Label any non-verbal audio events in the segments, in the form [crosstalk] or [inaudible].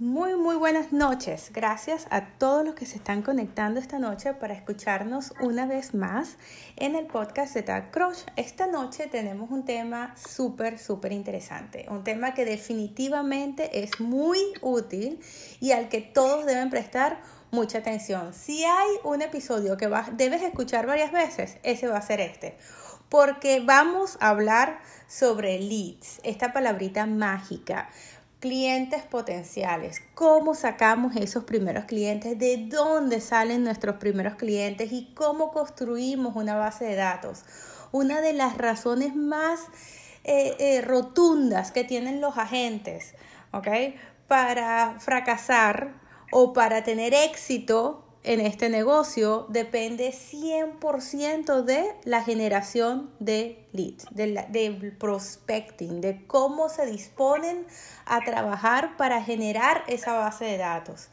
Muy, muy buenas noches. Gracias a todos los que se están conectando esta noche para escucharnos una vez más en el podcast de Tag Crush. Esta noche tenemos un tema súper, súper interesante. Un tema que definitivamente es muy útil y al que todos deben prestar mucha atención. Si hay un episodio que debes escuchar varias veces, ese va a ser este. Porque vamos a hablar sobre leads, esta palabrita mágica clientes potenciales, cómo sacamos esos primeros clientes, de dónde salen nuestros primeros clientes y cómo construimos una base de datos. Una de las razones más eh, eh, rotundas que tienen los agentes. Para fracasar o para tener éxito en este negocio depende 100% de la generación de leads, de, prospecting, de cómo se disponen a trabajar para generar esa base de datos.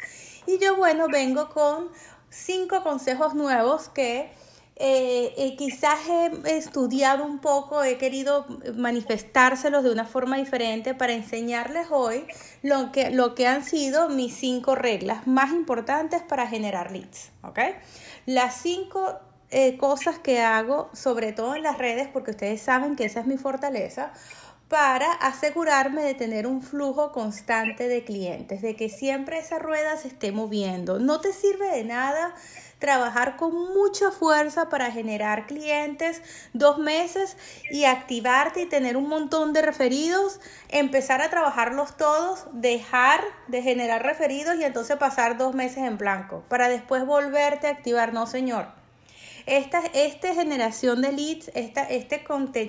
Y yo, bueno, vengo con cinco consejos nuevos que eh, eh, quizás he estudiado un poco, he querido manifestárselos de una forma diferente para enseñarles hoy lo que, lo que han sido mis cinco reglas más importantes para generar leads. Las cinco eh, cosas que hago, sobre todo en las redes, porque ustedes saben que esa es mi fortaleza, para asegurarme de tener un flujo constante de clientes, de que siempre esa rueda se esté moviendo. No te sirve de nada trabajar con mucha fuerza para generar clientes dos meses y activarte y tener un montón de referidos, empezar a trabajarlos todos, dejar de generar referidos y entonces pasar dos meses en blanco para después volverte a activar. No, señor. Esta, esta generación de leads, esta, este,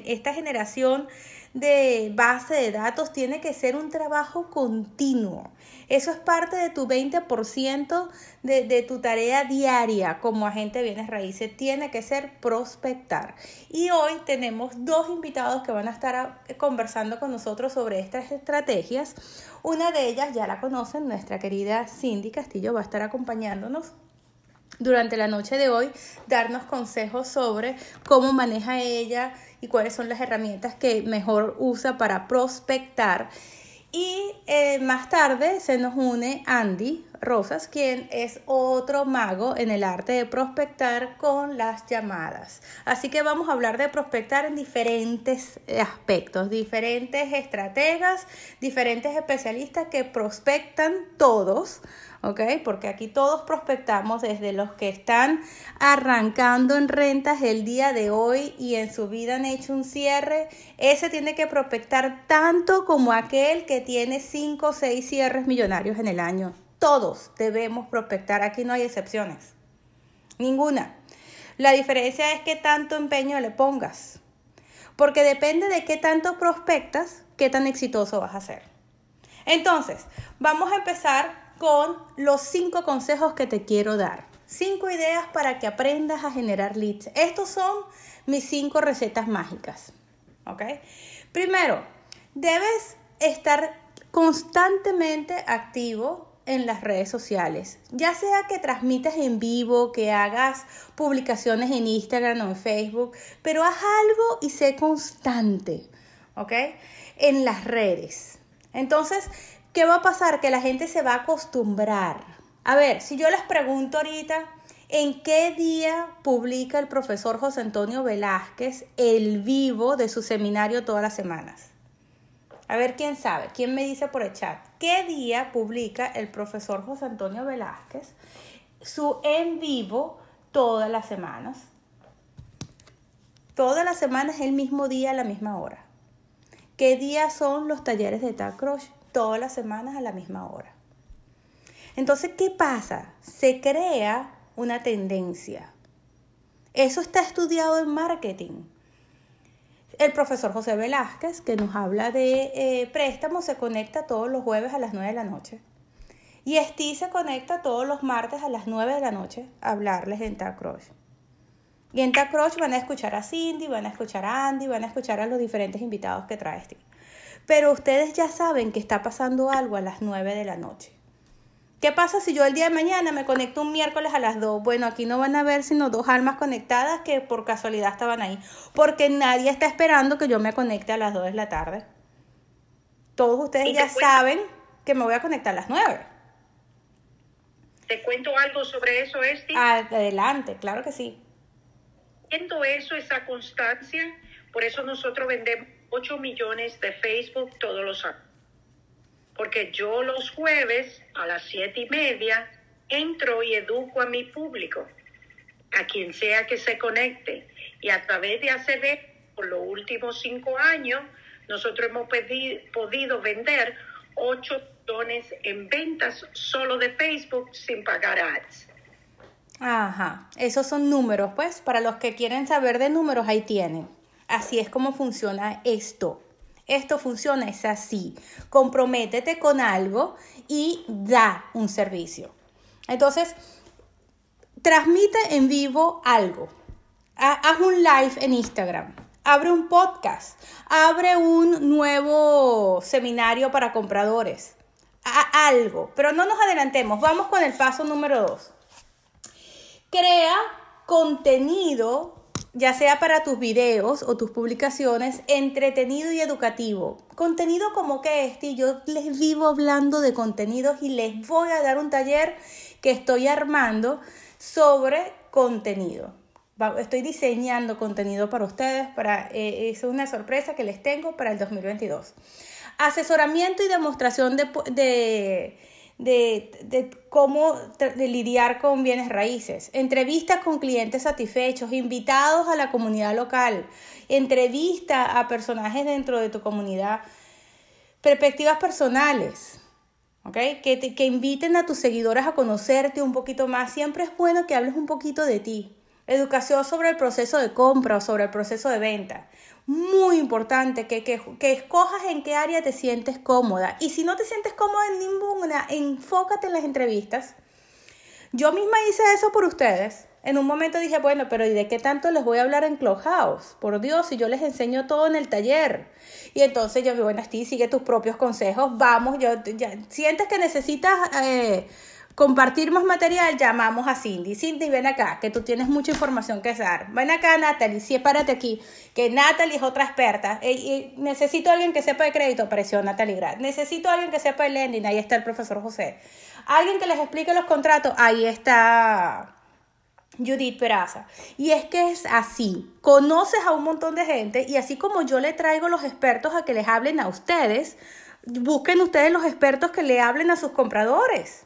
esta generación de base de datos tiene que ser un trabajo continuo. Eso es parte de tu 20% de, de, tu tarea diaria como agente de bienes raíces. Tiene que ser prospectar. Y hoy tenemos dos invitados que van a estar conversando con nosotros sobre estas estrategias. Una de ellas ya la conocen, nuestra querida Cindy Castillo va a estar acompañándonos durante la noche de hoy, darnos consejos sobre cómo maneja ella y cuáles son las herramientas que mejor usa para prospectar. Y eh, más tarde se nos une Andy Rosas, quien es otro mago en el arte de prospectar con las llamadas. Así que vamos a hablar de prospectar en diferentes aspectos, diferentes estrategas, diferentes especialistas que prospectan todos ¿ok? Porque aquí todos prospectamos desde los que están arrancando en rentas el día de hoy y en su vida han hecho un cierre. Ese tiene que prospectar tanto como aquel que tiene 5 o 6 cierres millonarios en el año. Todos debemos prospectar, aquí no hay excepciones. Ninguna. La diferencia es qué tanto empeño le pongas. Porque depende de qué tanto prospectas, qué tan exitoso vas a ser. Entonces, vamos a empezar con los cinco consejos que te quiero dar. Cinco ideas para que aprendas a generar leads. Estos son mis cinco recetas mágicas. ¿Ok? Primero, debes estar constantemente activo en las redes sociales. Ya sea que transmitas en vivo, que hagas publicaciones en Instagram o en Facebook, pero haz algo y sé constante. ¿Ok? En las redes. Entonces, ¿qué va a pasar? Que la gente se va a acostumbrar. A ver, si yo les pregunto ahorita, ¿en qué día publica el profesor José Antonio Velázquez el vivo de su seminario todas las semanas? A ver, ¿quién sabe? ¿Quién me dice por el chat? ¿Qué día publica el profesor José Antonio Velázquez su en vivo todas las semanas? Todas las semanas el mismo día a la misma hora. ¿Qué día son los talleres de Tag todas las semanas a la misma hora. Entonces, ¿qué pasa? Se crea una tendencia. Eso está estudiado en marketing. El profesor José Velázquez, que nos habla de eh, préstamos, se conecta todos los jueves a las 9 de la noche. Y Esti se conecta todos los martes a las 9 de la noche a hablarles en Tacroch. Y en Tacroch van a escuchar a Cindy, van a escuchar a Andy, van a escuchar a los diferentes invitados que trae Esti. Pero ustedes ya saben que está pasando algo a las 9 de la noche. ¿Qué pasa si yo el día de mañana me conecto un miércoles a las 2? Bueno, aquí no van a ver sino dos almas conectadas que por casualidad estaban ahí. Porque nadie está esperando que yo me conecte a las 2 de la tarde. Todos ustedes ya saben que me voy a conectar a las 9. ¿Te cuento algo sobre eso, Esti? Adelante, claro que sí. Viendo eso, esa constancia, por eso nosotros vendemos 8 millones de Facebook todos los años. Porque yo los jueves a las siete y media entro y educo a mi público, a quien sea que se conecte. Y a través de ACB, por los últimos cinco años, nosotros hemos podido vender 8 millones en ventas solo de Facebook sin pagar ads. Ajá, esos son números, pues, para los que quieren saber de números, ahí tienen. Así es como funciona esto. Esto funciona, es así. Comprométete con algo y da un servicio. Entonces, transmite en vivo algo. Haz un live en Instagram. Abre un podcast. Abre un nuevo seminario para compradores. algo. Pero no nos adelantemos. Vamos con el paso número dos. Crea contenido ya sea para tus videos o tus publicaciones, entretenido y educativo. Contenido como que este, yo les vivo hablando de contenidos y les voy a dar un taller que estoy armando sobre contenido. Estoy diseñando contenido para ustedes, para, eh, es una sorpresa que les tengo para el 2022. Asesoramiento y demostración de de, cómo lidiar con bienes raíces, entrevistas con clientes satisfechos, invitados a la comunidad local, entrevista a personajes dentro de tu comunidad, perspectivas personales. ¿Okay? Que, que inviten a tus seguidores a conocerte un poquito más. Siempre es bueno que hables un poquito de ti. Educación sobre el proceso de compra o sobre el proceso de venta muy importante que, que, que, escojas en qué área te sientes cómoda. Y si no te sientes cómoda en ninguna, enfócate en las entrevistas. Yo misma hice eso por ustedes. En un momento dije, bueno, pero ¿y de qué tanto les voy a hablar en Clubhouse? Por Dios, si yo les enseño todo en el taller. Y entonces yo, bueno, ti sigue tus propios consejos, vamos, yo, sientes que necesitas... Eh, compartir más material, llamamos a Cindy. Cindy, ven acá, que tú tienes mucha información que dar. Ven acá, Natalie, sí, párate aquí, que Natalie es otra experta. Y, necesito a alguien que sepa de crédito, apareció Natalie Grad. Necesito a alguien que sepa de lending, ahí está el profesor José. Alguien que les explique los contratos, ahí está Judith Peraza. Y es que es así. Conoces a un montón de gente y así como yo le traigo los expertos a que les hablen a ustedes, busquen ustedes los expertos que le hablen a sus compradores.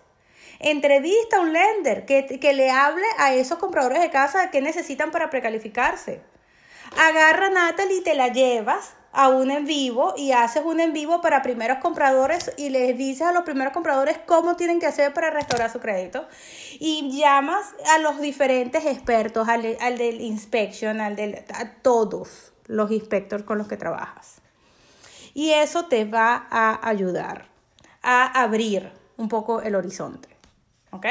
Entrevista a un lender que, que le hable a esos compradores de casa que necesitan para precalificarse. Agarra a Natalie y te la llevas a un en vivo y haces un en vivo para primeros compradores y les dices a los primeros compradores cómo tienen que hacer para restaurar su crédito y llamas a los diferentes expertos, al, al del inspection, al del, a todos los inspectores con los que trabajas. Y eso te va a ayudar a abrir un poco el horizonte. ¿Ok?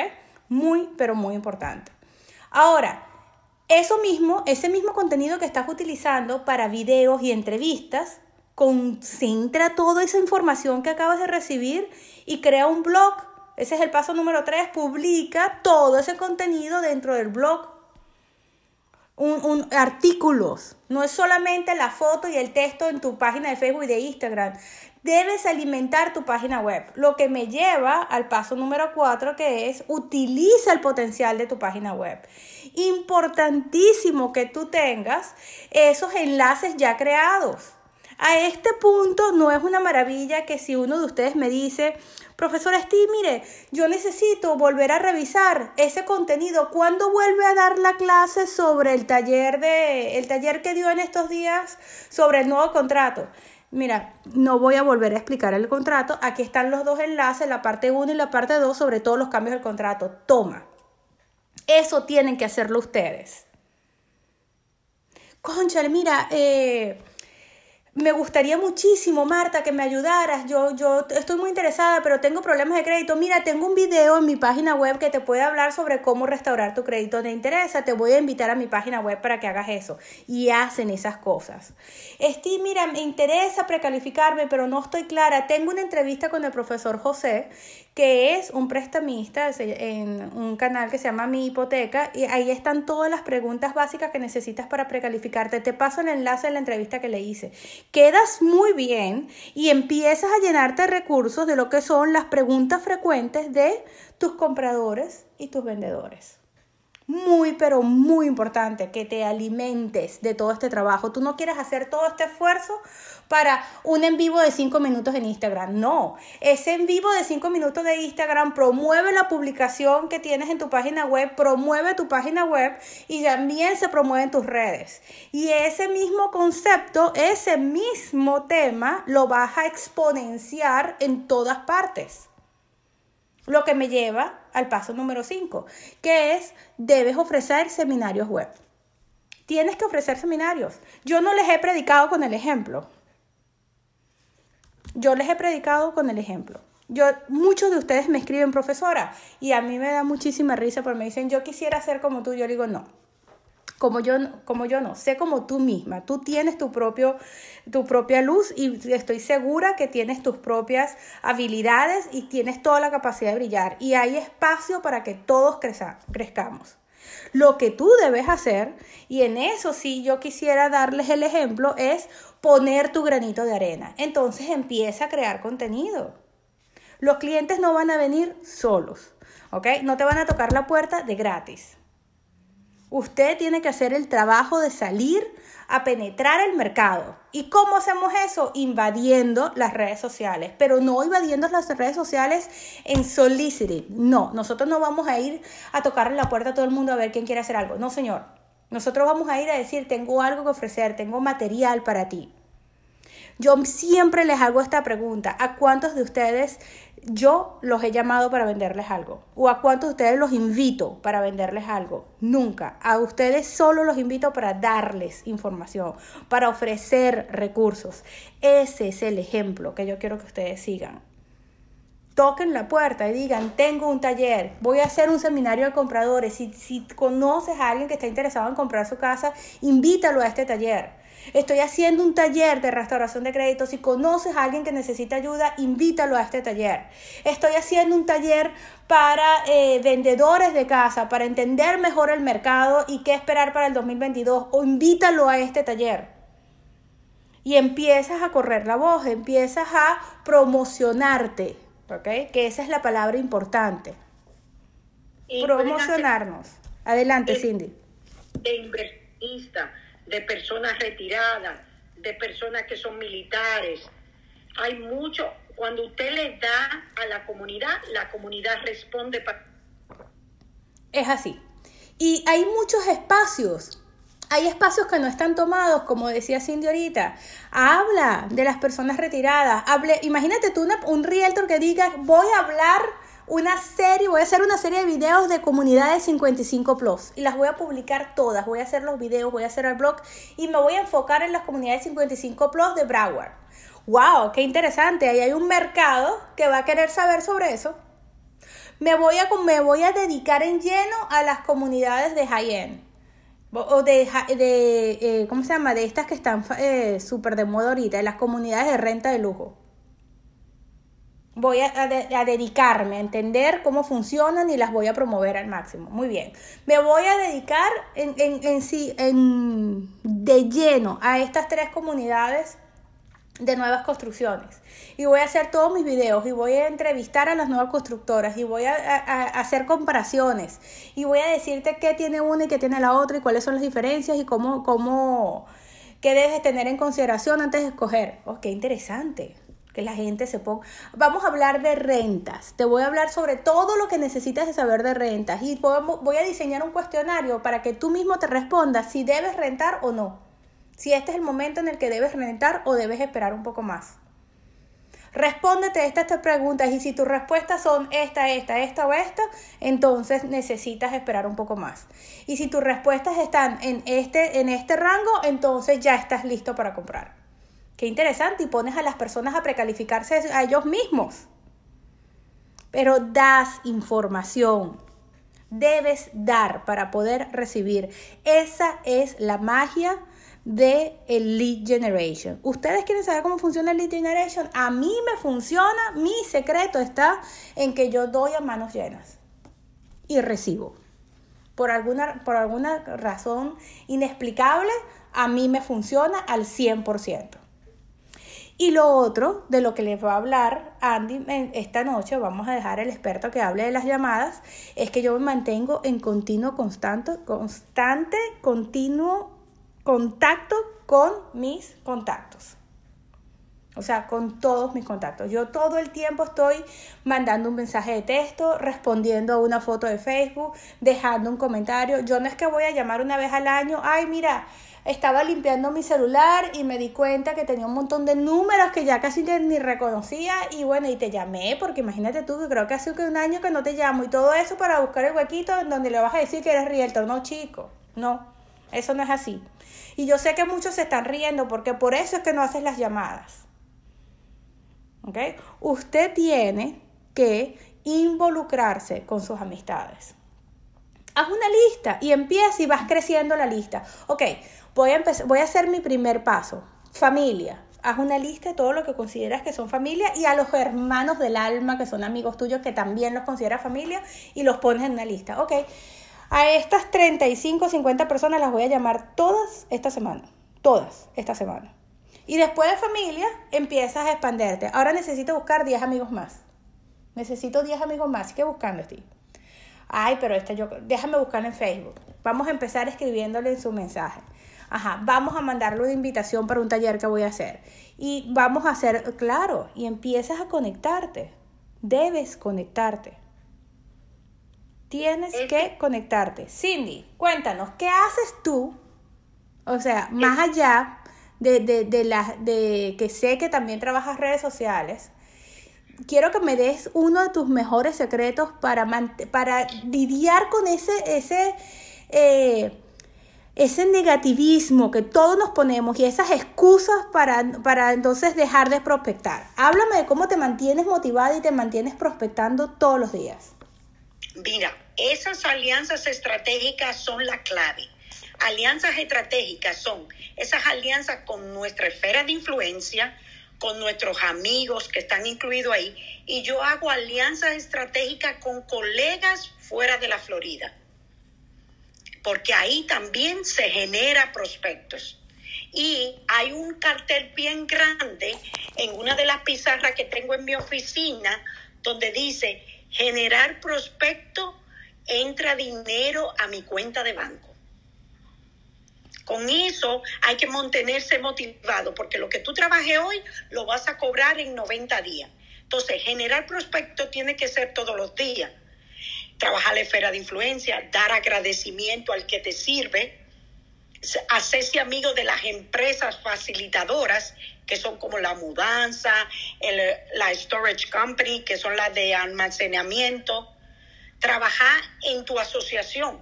Muy, pero muy importante. Ahora, eso mismo, ese mismo contenido que estás utilizando para videos y entrevistas, concentra toda esa información que acabas de recibir y crea un blog. Ese es el paso número 3. Publica todo ese contenido dentro del blog. Un, artículos. No es solamente la foto y el texto en tu página de Facebook y de Instagram debes alimentar tu página web. Lo que me lleva al paso número 4 que es utiliza el potencial de tu página web. Importantísimo que tú tengas esos enlaces ya creados. A este punto no es una maravilla que si uno de ustedes me dice, profesor Steve, mire, yo necesito volver a revisar ese contenido. ¿Cuándo vuelve a dar la clase sobre el taller de el taller que dio en estos días sobre el nuevo contrato? Mira, no voy a volver a explicar el contrato. Aquí están los dos enlaces, la parte 1 y la parte 2 sobre todos los cambios del contrato. Toma. Eso tienen que hacerlo ustedes. Conchale, mira, eh, me gustaría muchísimo, Marta, que me ayudaras. Yo, yo estoy muy interesada, pero tengo problemas de crédito. Mira, tengo un video en mi página web que te puede hablar sobre cómo restaurar tu crédito. ¿Te interesa? Te voy a invitar a mi página web para que hagas eso. Y hacen esas cosas. Esti, mira, me interesa precalificarme, pero no estoy clara. Tengo una entrevista con el profesor José, que es un prestamista en un canal que se llama Mi Hipoteca. Y ahí están todas las preguntas básicas que necesitas para precalificarte. Te paso el enlace de la entrevista que le hice quedas muy bien y empiezas a llenarte de recursos de lo que son las preguntas frecuentes de tus compradores y tus vendedores muy, pero muy importante que te alimentes de todo este trabajo. Tú no quieres hacer todo este esfuerzo para un en vivo de 5 minutos en Instagram. No, ese en vivo de 5 minutos de Instagram promueve la publicación que tienes en tu página web, promueve tu página web y también se promueve en tus redes. Y ese mismo concepto, ese mismo tema, lo vas a exponenciar en todas partes. Lo que me lleva al paso número 5, que es debes ofrecer seminarios web. Tienes que ofrecer seminarios. Yo no les he predicado con el ejemplo. Yo les he predicado con el ejemplo. Yo, muchos de ustedes me escriben profesora y a mí me da muchísima risa porque me dicen, yo quisiera ser como tú. Yo digo, no, como yo, como yo no, sé como tú misma, tú tienes tu, propio, tu propia luz y estoy segura que tienes tus propias habilidades y tienes toda la capacidad de brillar y hay espacio para que todos crezcamos. Lo que tú debes hacer, y en eso sí yo quisiera darles el ejemplo, es poner tu granito de arena. Entonces empieza a crear contenido. Los clientes no van a venir solos, ¿ok? No te van a tocar la puerta de gratis. Usted tiene que hacer el trabajo de salir a penetrar el mercado. ¿Y cómo hacemos eso? Invadiendo las redes sociales, pero no invadiendo las redes sociales en soliciting. No, nosotros no vamos a ir a tocarle la puerta a todo el mundo a ver quién quiere hacer algo. No, señor. Nosotros vamos a ir a decir, tengo algo que ofrecer, tengo material para ti. Yo siempre les hago esta pregunta, ¿a cuántos de ustedes yo los he llamado para venderles algo? ¿O a cuántos de ustedes los invito para venderles algo? Nunca. A ustedes solo los invito para darles información, para ofrecer recursos. Ese es el ejemplo que yo quiero que ustedes sigan. Toquen la puerta y digan, tengo un taller, voy a hacer un seminario de compradores. Si, si conoces a alguien que está interesado en comprar su casa, invítalo a este taller. Estoy haciendo un taller de restauración de créditos. Si conoces a alguien que necesita ayuda, invítalo a este taller. Estoy haciendo un taller para eh, vendedores de casa, para entender mejor el mercado y qué esperar para el 2022. O invítalo a este taller. Y empiezas a correr la voz, empiezas a promocionarte, ¿ok? Que esa es la palabra importante. Promocionarnos. Adelante, Cindy. De inversionista de personas retiradas, de personas que son militares. Hay mucho, cuando usted le da a la comunidad, la comunidad responde. Es así. Y hay muchos espacios. Hay espacios que no están tomados, como decía Cindy ahorita. Habla de las personas retiradas. Hable, imagínate tú un realtor que diga, voy a hablar una serie, voy a hacer una serie de videos de comunidades 55 plus y las voy a publicar todas. Voy a hacer los videos, voy a hacer el blog y me voy a enfocar en las comunidades 55 plus de Broward. ¡Wow! ¡Qué interesante! Ahí hay un mercado que va a querer saber sobre eso. Me voy a, me voy a dedicar en lleno a las comunidades de high-end. O de, de eh, ¿cómo se llama? De estas que están eh, súper de moda ahorita, de las comunidades de renta de lujo voy a, dedicarme a entender cómo funcionan y las voy a promover al máximo. Muy bien. Me voy a dedicar en, en, sí, en, de lleno a estas tres comunidades de nuevas construcciones. Y voy a hacer todos mis videos y voy a entrevistar a las nuevas constructoras y voy a, a, hacer comparaciones y voy a decirte qué tiene una y qué tiene la otra y cuáles son las diferencias y cómo, cómo, qué debes tener en consideración antes de escoger. Oh, qué interesante la gente se ponga. Vamos a hablar de rentas. Te voy a hablar sobre todo lo que necesitas saber de rentas y voy a diseñar un cuestionario para que tú mismo te respondas si debes rentar o no. Si este es el momento en el que debes rentar o debes esperar un poco más. Respóndete estas, estas preguntas y si tus respuestas son esta, esta, esta o esta, entonces necesitas esperar un poco más. Y si tus respuestas están en este, en este rango, entonces ya estás listo para comprar. Qué interesante. Y pones a las personas a precalificarse a ellos mismos. Pero das información. Debes dar para poder recibir. Esa es la magia de el lead generation. ¿Ustedes quieren saber cómo funciona el lead generation? A mí me funciona, mi secreto está en que yo doy a manos llenas y recibo. Por alguna, por alguna razón inexplicable, a mí me funciona al 100%. Y lo otro de lo que les va a hablar Andy esta noche, vamos a dejar al experto que hable de las llamadas, es que yo me mantengo en continuo, constante, constante, continuo contacto con mis contactos. O sea, con todos mis contactos. Yo todo el tiempo estoy mandando un mensaje de texto, respondiendo a una foto de Facebook, dejando un comentario. Yo no es que voy a llamar una vez al año, ay, mira, estaba limpiando mi celular y me di cuenta que tenía un montón de números que ya casi ni reconocía y bueno, y te llamé porque imagínate tú que creo que hace un año que no te llamo y todo eso para buscar el huequito en donde le vas a decir que eres realtor. No, chico, no, eso no es así. Y yo sé que muchos se están riendo porque por eso es que no haces las llamadas. ¿Ok? Usted tiene que involucrarse con sus amistades. Haz una lista y empieza y vas creciendo la lista. Ok, voy a, empezar, voy a hacer mi primer paso. Familia. Haz una lista de todo lo que consideras que son familia y a los hermanos del alma que son amigos tuyos que también los consideras familia y los pones en una lista. Ok, a estas 35, 50 personas las voy a llamar todas esta semana. Todas esta semana. Y después de familia empiezas a expanderte. Ahora necesito buscar 10 amigos más. Necesito 10 amigos más. ¿Qué buscando, Steve? Ay, pero esta yo, déjame buscar en Facebook. Vamos a empezar escribiéndole en su mensaje. Ajá, vamos a mandarle una invitación para un taller que voy a hacer. Y vamos a hacer, claro, y empiezas a conectarte. Debes conectarte. Tienes que conectarte. Cindy, cuéntanos, ¿qué haces tú? O sea, más allá de, de, de, la, de que sé que también trabajas redes sociales, quiero que me des uno de tus mejores secretos para, para lidiar con ese, ese eh, ese negativismo que todos nos ponemos y esas excusas para, para entonces dejar de prospectar. Háblame de cómo te mantienes motivada y te mantienes prospectando todos los días. Mira, esas alianzas estratégicas son la clave. Alianzas estratégicas son esas alianzas con nuestra esfera de influencia, con nuestros amigos que están incluidos ahí, y yo hago alianzas estratégicas con colegas fuera de la Florida porque ahí también se genera prospectos. Y hay un cartel bien grande en una de las pizarras que tengo en mi oficina donde dice, generar prospecto, entra dinero a mi cuenta de banco. Con eso hay que mantenerse motivado porque lo que tú trabajes hoy lo vas a cobrar en 90 días. Entonces, generar prospecto tiene que ser todos los días trabajar la esfera de influencia, dar agradecimiento al que te sirve, hacerse amigo de las empresas facilitadoras, que son como la mudanza, la storage company, que son las de almacenamiento, trabajar en tu asociación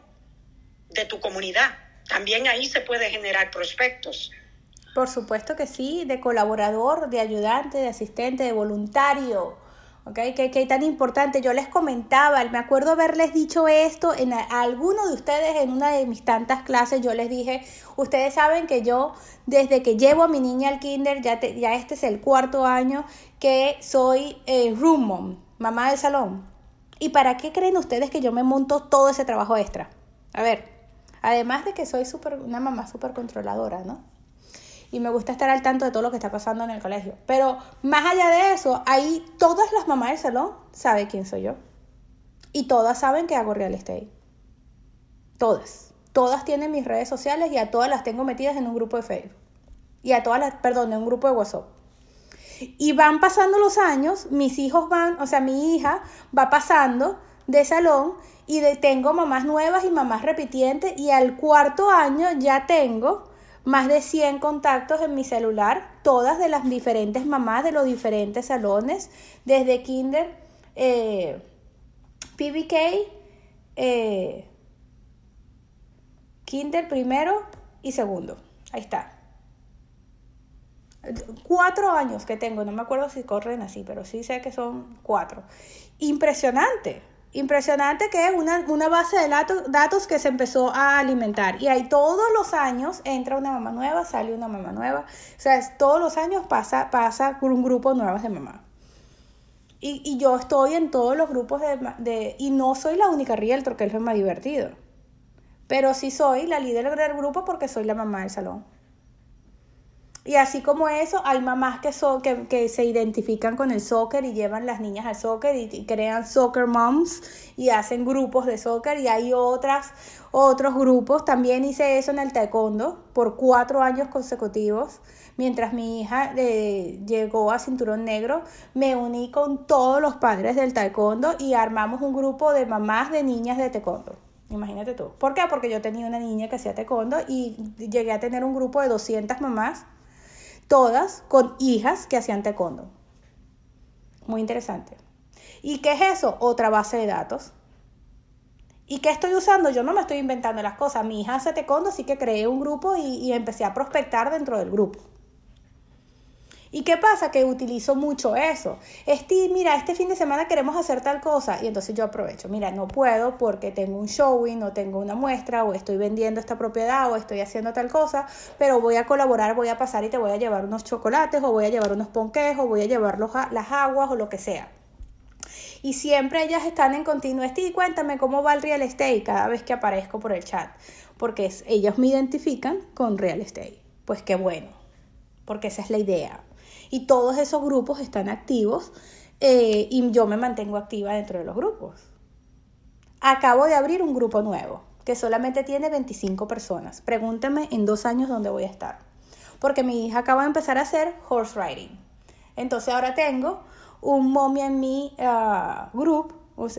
de tu comunidad. También ahí se puede generar prospectos. Por supuesto que sí, de colaborador, de ayudante, de asistente, de voluntario ¿ok? Que, tan importante. Yo les comentaba, me acuerdo haberles dicho esto en a, alguno de ustedes en una de mis tantas clases. Yo les dije, ustedes saben que yo, desde que llevo a mi niña al kinder, ya, ya este es el cuarto año, que soy eh, room mom, mamá del salón. ¿Y para qué creen ustedes que yo me monto todo ese trabajo extra? A ver, además de que soy super, una mamá súper controladora, ¿no? y me gusta estar al tanto de todo lo que está pasando en el colegio. Pero más allá de eso, ahí todas las mamás del salón saben quién soy yo. Y todas saben que hago real estate. Todas. Todas tienen mis redes sociales y a todas las tengo metidas en un grupo de Facebook. Y a todas las, perdón, en un grupo de WhatsApp. Y van pasando los años, mis hijos van, o sea, mi hija va pasando de salón y tengo mamás nuevas y mamás repitientes y al cuarto año ya tengo más de 100 contactos en mi celular, todas de las diferentes mamás de los diferentes salones, desde Kinder, eh, PBK, eh, Kinder primero y segundo. Ahí está. Cuatro años que tengo, no me acuerdo si corren así, pero sí sé que son cuatro. Impresionante. Impresionante que es una, una base de datos, que se empezó a alimentar. Y ahí todos los años entra una mamá nueva, sale una mamá nueva. O sea, todos los años pasa, pasa un grupo nuevo de mamá. Y, y, yo estoy en todos los grupos de, de, Y no soy la única realtor, que es lo más divertido. Pero sí soy la líder del grupo porque soy la mamá del salón. Y así como eso, hay mamás que, so, que, que, se identifican con el soccer y llevan las niñas al soccer y, crean soccer moms y hacen grupos de soccer y hay otras, otros grupos. También hice eso en el taekwondo por cuatro años consecutivos. Mientras mi hija eh, llegó a cinturón negro, me uní con todos los padres del taekwondo y armamos un grupo de mamás de niñas de taekwondo. Imagínate tú. ¿Por qué? Porque yo tenía una niña que hacía taekwondo y llegué a tener un grupo de 200 mamás todas con hijas que hacían taekwondo. Muy interesante. ¿Y qué es eso? Otra base de datos. ¿Y qué estoy usando? Yo no me estoy inventando las cosas. Mi hija hace taekwondo, así que creé un grupo y, y empecé a prospectar dentro del grupo. ¿Y qué pasa? Que utilizo mucho eso. Este, mira, este fin de semana queremos hacer tal cosa y entonces yo aprovecho. Mira, no puedo porque tengo un showing o tengo una muestra o estoy vendiendo esta propiedad o estoy haciendo tal cosa, pero voy a colaborar, voy a pasar y te voy a llevar unos chocolates o voy a llevar unos ponques o voy a llevar los, las aguas o lo que sea. Y siempre ellas están en continuo. y cuéntame cómo va el real estate cada vez que aparezco por el chat, porque ellas me identifican con real estate. Pues qué bueno, porque esa es la idea y todos esos grupos están activos eh, y yo me mantengo activa dentro de los grupos. Acabo de abrir un grupo nuevo que solamente tiene 25 personas. Pregúntame en dos años dónde voy a estar. Porque mi hija acaba de empezar a hacer horse riding. Entonces ahora tengo un mommy en mi uh, group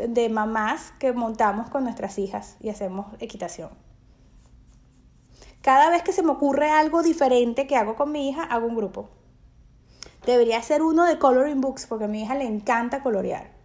de mamás que montamos con nuestras hijas y hacemos equitación. Cada vez que se me ocurre algo diferente que hago con mi hija, hago un grupo. Debería ser uno de coloring books porque a mi hija le encanta colorear.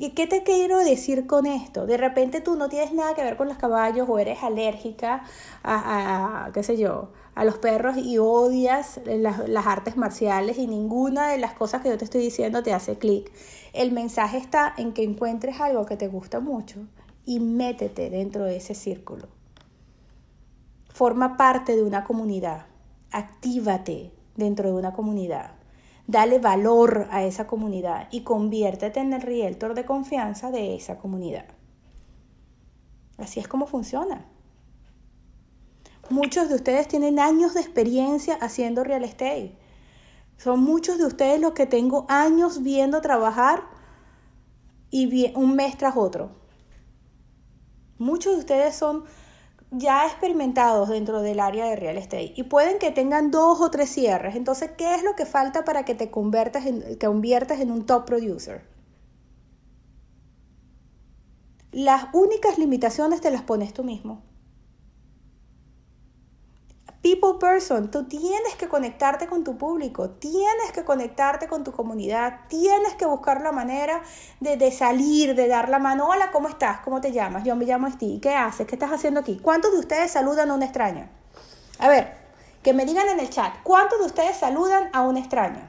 ¿Y qué te quiero decir con esto? De repente tú no tienes nada que ver con los caballos o eres alérgica a, qué sé yo, a los perros y odias las, las, artes marciales y ninguna de las cosas que yo te estoy diciendo te hace clic. El mensaje está en que encuentres algo que te gusta mucho y métete dentro de ese círculo. Forma parte de una comunidad. Actívate, dentro de una comunidad. Dale valor a esa comunidad y conviértete en el realtor de confianza de esa comunidad. Así es como funciona. Muchos de ustedes tienen años de experiencia haciendo real estate. Son muchos de ustedes los que tengo años viendo trabajar y un mes tras otro. Muchos de ustedes son ya experimentados dentro del área de real estate y pueden que tengan dos o tres cierres. Entonces, ¿qué es lo que falta para que te conviertas en, conviertas en un top producer? Las únicas limitaciones te las pones tú mismo people person, tú tienes que conectarte con tu público, tienes que conectarte con tu comunidad, tienes que buscar la manera de, salir, de dar la mano. Hola, ¿cómo estás? ¿Cómo te llamas? Yo me llamo Steve. ¿Qué haces? ¿Qué estás haciendo aquí? ¿Cuántos de ustedes saludan a un extraño? A ver, que me digan en el chat, ¿cuántos de ustedes saludan a un extraño?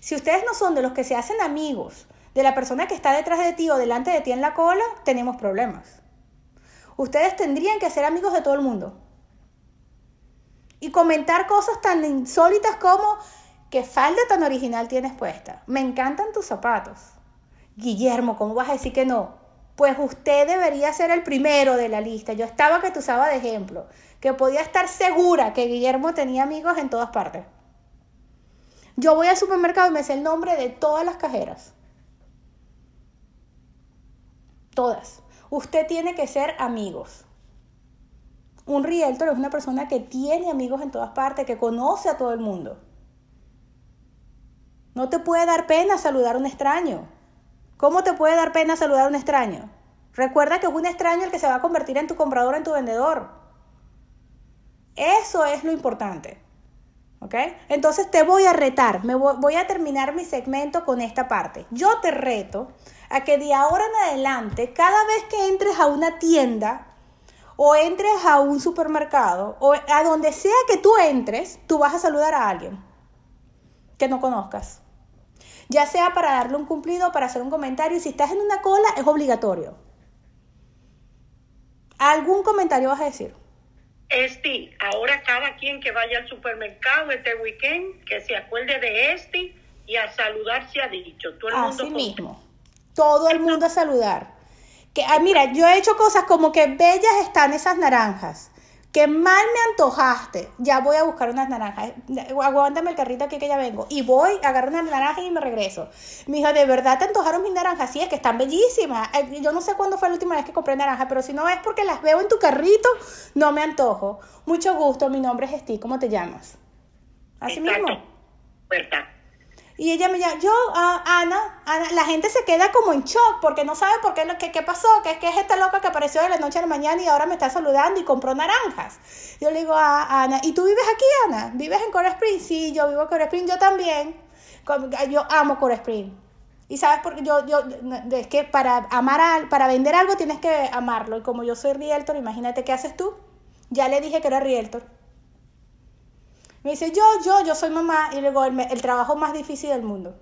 Si ustedes no son de los que se hacen amigos de la persona que está detrás de ti o delante de ti en la cola, tenemos problemas. Ustedes tendrían que ser amigos de todo el mundo y comentar cosas tan insólitas como qué falda tan original tienes puesta. Me encantan tus zapatos. Guillermo, ¿cómo vas a decir que no? Pues usted debería ser el primero de la lista. Yo estaba que te usaba de ejemplo, que podía estar segura que Guillermo tenía amigos en todas partes. Yo voy al supermercado y me sé el nombre de todas las cajeras. Todas. Usted tiene que ser amigos. Un realtor es una persona que tiene amigos en todas partes, que conoce a todo el mundo. No te puede dar pena saludar a un extraño. ¿Cómo te puede dar pena saludar a un extraño? Recuerda que es un extraño el que se va a convertir en tu comprador, en tu vendedor. Eso es lo importante. ¿Ok? Entonces te voy a retar. Me voy a terminar mi segmento con esta parte. Yo te reto a que de ahora en adelante, cada vez que entres a una tienda, o entres a un supermercado o a donde sea que tú entres, tú vas a saludar a alguien que no conozcas. Ya sea para darle un cumplido, para hacer un comentario. Si estás en una cola, es obligatorio. ¿Algún comentario vas a decir? Este, ahora cada quien que vaya al supermercado este weekend, que se acuerde de este y a saludar se ha dicho. Todo el Así mismo. Todo el mundo a saludar. Que, ah, mira, yo he hecho cosas como que bellas están esas naranjas. que mal me antojaste, ya voy a buscar unas naranjas. Aguántame el carrito aquí que ya vengo. Y voy, agarro unas naranjas y me regreso. Me dijo, ¿de verdad te antojaron mis naranjas? Sí, es que están bellísimas. Eh, yo no sé cuándo fue la última vez que compré naranjas, pero si no es porque las veo en tu carrito, no me antojo. Mucho gusto, mi nombre es Steve, ¿cómo te llamas? Así mismo. Verdad. Y ella me llama, yo, ah, Ana, Ana, la gente se queda como en shock porque no sabe por qué, qué, qué pasó, que es que es esta loca que apareció de la noche a la mañana y ahora me está saludando y compró naranjas. Yo le digo a Ana, ¿y tú vives aquí, Ana? ¿Vives en Core Spring? Sí, yo vivo en Core Spring, yo también. Yo amo Core Spring. Y sabes porque yo, yo, es que para amar, para vender algo tienes que amarlo. Y como yo soy realtor, imagínate qué haces tú. Ya le dije que era realtor. Me dice, yo, yo, yo soy mamá. Y luego el, el trabajo más difícil del mundo.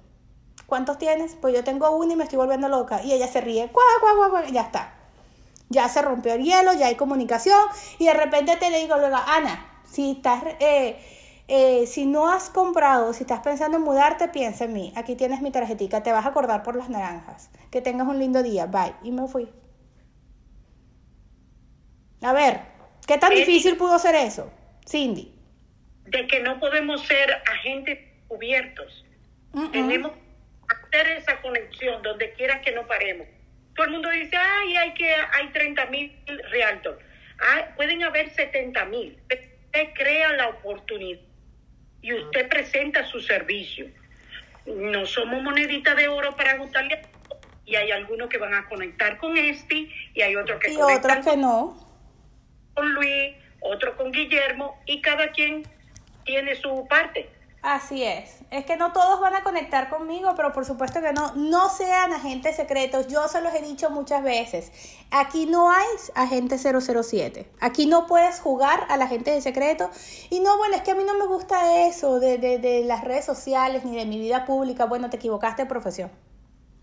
¿Cuántos tienes? Pues yo tengo uno y me estoy volviendo loca. Y ella se ríe, cuá, cuá, cuá, ya está. Ya se rompió el hielo, ya hay comunicación. Y de repente te le digo luego, Ana, si estás, eh, eh, si no has comprado, si estás pensando en mudarte, piensa en mí. Aquí tienes mi tarjetita, te vas a acordar por las naranjas. Que tengas un lindo día, bye. Y me fui. A ver, ¿qué tan difícil pudo ser eso? Cindy de que no podemos ser agentes cubiertos. Tenemos que hacer esa conexión donde quiera que no paremos. Todo el mundo dice, ay, hay que hay 30 mil realtors. pueden haber 70 mil. Usted crea la oportunidad y usted presenta su servicio. No somos monedita de oro para gustarle y hay algunos que van a conectar con este y hay otros que y otros que no con Luis, otro con Guillermo y cada quien tiene su parte. Así es. Es que no todos van a conectar conmigo, pero por supuesto que no. No sean agentes secretos. Yo se los he dicho muchas veces. Aquí no hay agente 007. Aquí no puedes jugar al agente de secreto. Y no, bueno, es que a mí no me gusta eso de, de, de las redes sociales ni de mi vida pública. Bueno, te equivocaste de profesión.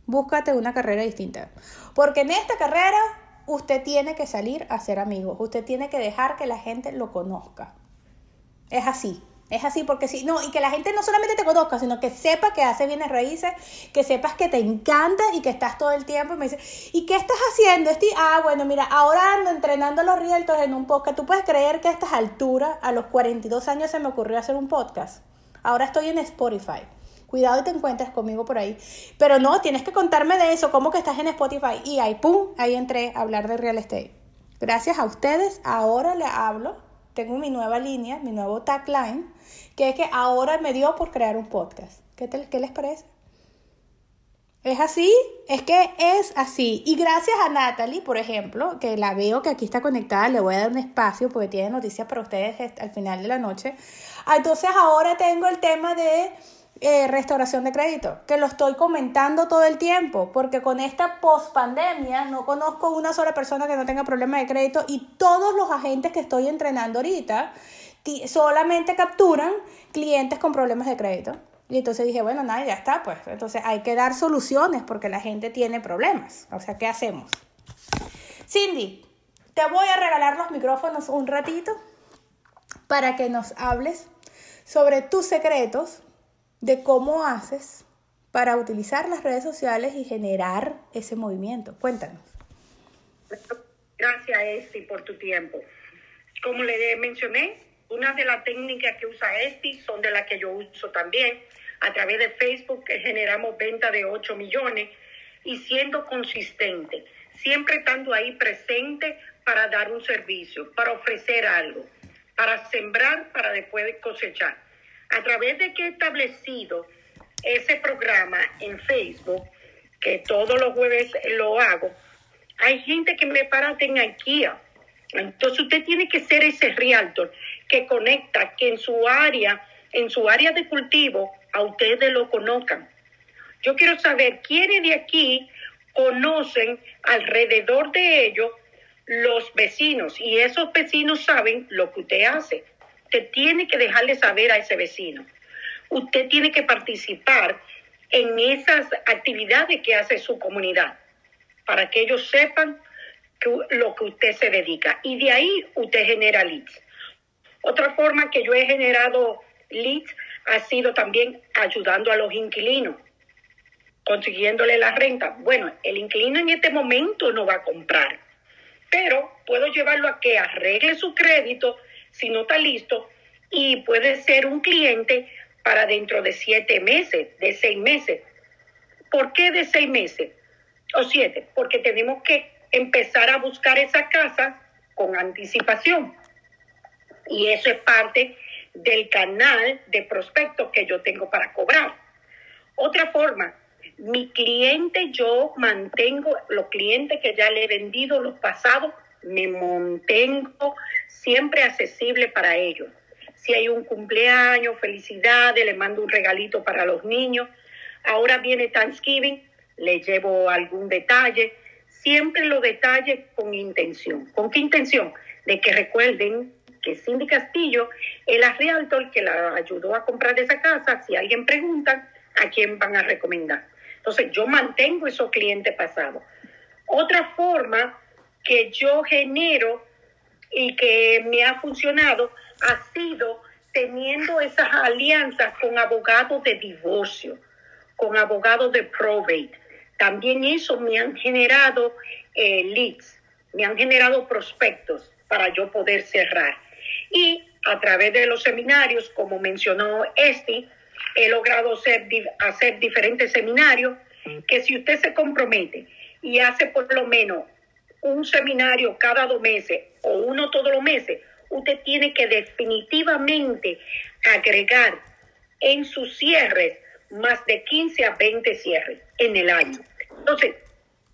Búscate una carrera distinta. Porque en esta carrera usted tiene que salir a ser amigos. Usted tiene que dejar que la gente lo conozca. Es así. Es así, porque si no, y que la gente no solamente te conozca, sino que sepa que hace bienes raíces, que sepas que te encanta y que estás todo el tiempo. Y me dice, ¿y qué estás haciendo? Estoy, ah, bueno, mira, ahora ando entrenando los realtors en un podcast. ¿Tú puedes creer que a estas alturas, a los 42 años, se me ocurrió hacer un podcast? Ahora estoy en Spotify. Cuidado y te encuentres conmigo por ahí. Pero no, tienes que contarme de eso, cómo que estás en Spotify. Y ahí, pum, ahí entré a hablar de real estate. Gracias a ustedes, ahora le hablo tengo mi nueva línea, mi nuevo tagline, que es que ahora me dio por crear un podcast. ¿Qué, qué les parece? ¿Es así? Es que es así. Y gracias a Natalie, por ejemplo, que la veo que aquí está conectada, le voy a dar un espacio porque tiene noticias para ustedes al final de la noche. Entonces ahora tengo el tema de eh, restauración de crédito, que lo estoy comentando todo el tiempo, porque con esta post-pandemia no conozco una sola persona que no tenga problemas de crédito y todos los agentes que estoy entrenando ahorita solamente capturan clientes con problemas de crédito. Y entonces dije, bueno, nada, ya está, pues. Entonces hay que dar soluciones porque la gente tiene problemas. O sea, ¿qué hacemos? Cindy, te voy a regalar los micrófonos un ratito para que nos hables sobre tus secretos de cómo haces para utilizar las redes sociales y generar ese movimiento. Cuéntanos. Gracias, Esti, por tu tiempo. Como le mencioné, una de las técnicas que usa Esti son de las que yo uso también. A través de Facebook generamos venta de 8 millones y siendo consistente, siempre estando ahí presente para dar un servicio, para ofrecer algo, para sembrar, para después cosechar a través de que he establecido ese programa en Facebook, que todos los jueves lo hago, hay gente que me para en IKEA. Entonces usted tiene que ser ese realtor que conecta, que en su área, en su área de cultivo, a ustedes lo conozcan. Yo quiero saber quiénes de aquí conocen alrededor de ellos los vecinos y esos vecinos saben lo que usted hace usted tiene que dejarle saber a ese vecino. Usted tiene que participar en esas actividades que hace su comunidad para que ellos sepan lo que usted se dedica. Y de ahí usted genera leads. Otra forma que yo he generado leads ha sido también ayudando a los inquilinos, consiguiéndole la renta. Bueno, el inquilino en este momento no va a comprar, pero puedo llevarlo a que arregle su crédito si no está listo y puede ser un cliente para dentro de siete meses, de seis meses. ¿Por qué de seis meses o siete? Porque tenemos que empezar a buscar esa casa con anticipación. Y eso es parte del canal de prospectos que yo tengo para cobrar. Otra forma, mi cliente, yo mantengo los clientes que ya le he vendido los pasados, me mantengo siempre accesible para ellos. Si hay un cumpleaños, felicidades, le mando un regalito para los niños. Ahora viene Thanksgiving, le llevo algún detalle. Siempre los detalles con intención. ¿Con qué intención? De que recuerden que Cindy Castillo es la realtor que la ayudó a comprar esa casa. Si alguien pregunta, ¿a quién van a recomendar? Entonces, yo mantengo esos clientes pasados. Otra forma que yo genero y que me ha funcionado ha sido teniendo esas alianzas con abogados de divorcio, con abogados de probate. También eso me han generado eh, leads, me han generado prospectos para yo poder cerrar. Y a través de los seminarios, como mencionó Esti, he logrado hacer, hacer diferentes seminarios que si usted se compromete y hace por lo menos un seminario cada dos meses o uno todos los meses, usted tiene que definitivamente agregar en sus cierres más de 15 a 20 cierres en el año. Entonces,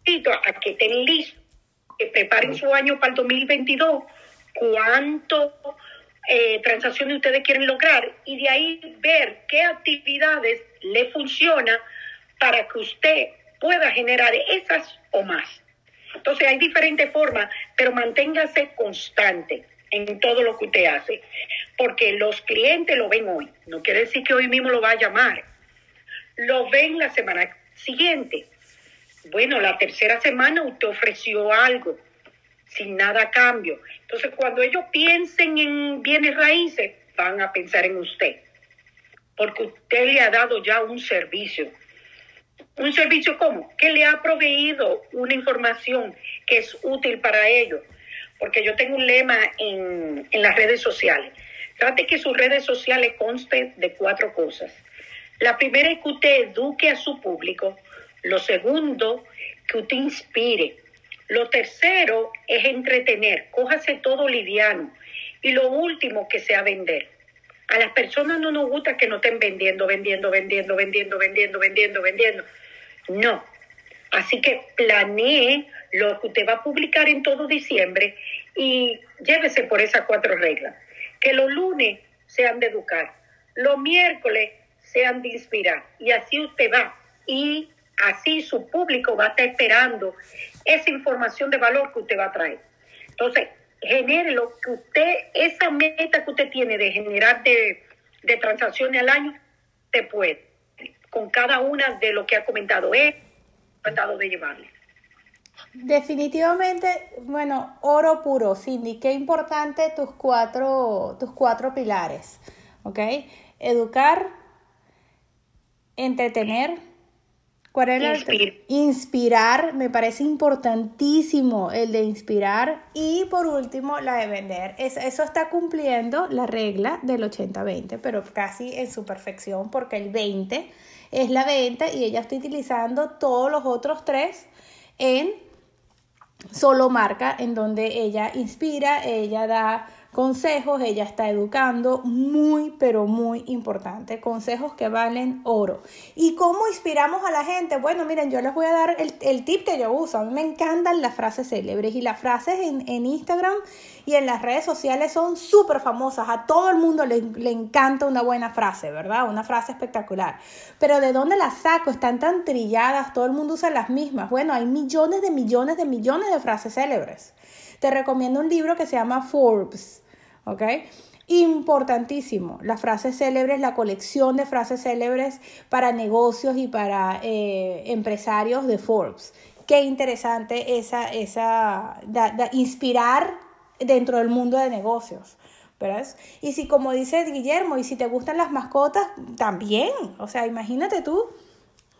invito a que estén listos, que preparen su año para el 2022, cuánto eh, transacciones ustedes quieren lograr y de ahí ver qué actividades le funciona para que usted pueda generar esas o más. Entonces hay diferentes formas, pero manténgase constante en todo lo que usted hace, porque los clientes lo ven hoy, no quiere decir que hoy mismo lo va a llamar, lo ven la semana siguiente. Bueno, la tercera semana usted ofreció algo, sin nada a cambio. Entonces, cuando ellos piensen en bienes raíces, van a pensar en usted, porque usted le ha dado ya un servicio. ¿Un servicio cómo? Que le ha proveído una información que es útil para ellos. Porque yo tengo un lema en, en las redes sociales. Trate que sus redes sociales consten de cuatro cosas. La primera es que usted eduque a su público. Lo segundo, que usted inspire. Lo tercero es entretener, cójase todo liviano. Y lo último, que sea vender. A las personas no nos gusta que no estén vendiendo, vendiendo, vendiendo, vendiendo, vendiendo, vendiendo, vendiendo. No. Así que planee lo que usted va a publicar en todo diciembre y llévese por esas cuatro reglas. Que los lunes sean de educar, los miércoles sean de inspirar y así usted va. Y así su público va a estar esperando esa información de valor que usted va a traer. Entonces, genere lo que usted, esa meta que usted tiene de generar de, de transacciones al año, te puede, con cada una de lo que ha comentado él, tratado de llevarle. Definitivamente, bueno, oro puro, Cindy, qué importante tus cuatro, tus cuatro pilares, ¿ok? Educar, entretener, ¿Cuál Inspirar. Inspirar, me parece importantísimo el de inspirar. Y por último, la de vender. eso está cumpliendo la regla del 80-20, pero casi en su perfección, porque el 20 es la venta y ella está utilizando todos los otros tres en solo marca, en donde ella inspira, ella da consejos, ella está educando, muy, pero muy importante, consejos que valen oro. ¿Y cómo inspiramos a la gente? Bueno, miren, yo les voy a dar el, tip que yo uso, a mí me encantan las frases célebres y las frases en, Instagram y en las redes sociales son súper famosas, a todo el mundo le, le encanta una buena frase, ¿verdad? Una frase espectacular. Pero ¿de dónde las saco? Están tan trilladas, todo el mundo usa las mismas. Bueno, hay millones de millones de millones de frases célebres te recomiendo un libro que se llama Forbes, ¿ok? Importantísimo, las frases célebres, la colección de frases célebres para negocios y para eh, empresarios de Forbes. Qué interesante esa, esa, inspirar dentro del mundo de negocios. ¿verdad? Y si, como dice Guillermo, y si te gustan las mascotas, también. O sea, imagínate tú,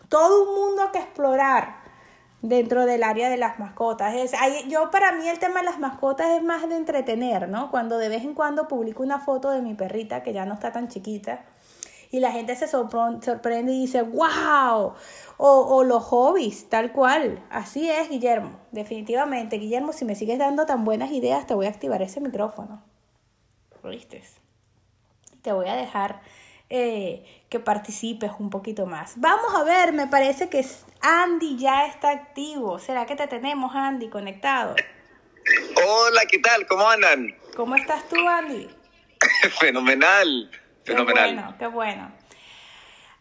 todo un mundo que explorar dentro del área de las mascotas. Es, yo para mí el tema de las mascotas es más de entretener, ¿no? Cuando de vez en cuando publico una foto de mi perrita que ya no está tan chiquita y la gente se sorprende y dice, wow, o, o, los hobbies, tal cual. Así es, Guillermo, definitivamente. Guillermo, si me sigues dando tan buenas ideas, te voy a activar ese micrófono. ¿Viste? Te voy a dejar eh, que participes un poquito más. Vamos a ver, me parece que Andy ya está activo. ¿Será que te tenemos, Andy, conectado? Hola, ¿qué tal? ¿Cómo andan? ¿Cómo estás tú, Andy? fenomenal, [laughs] fenomenal. Qué bueno, qué bueno.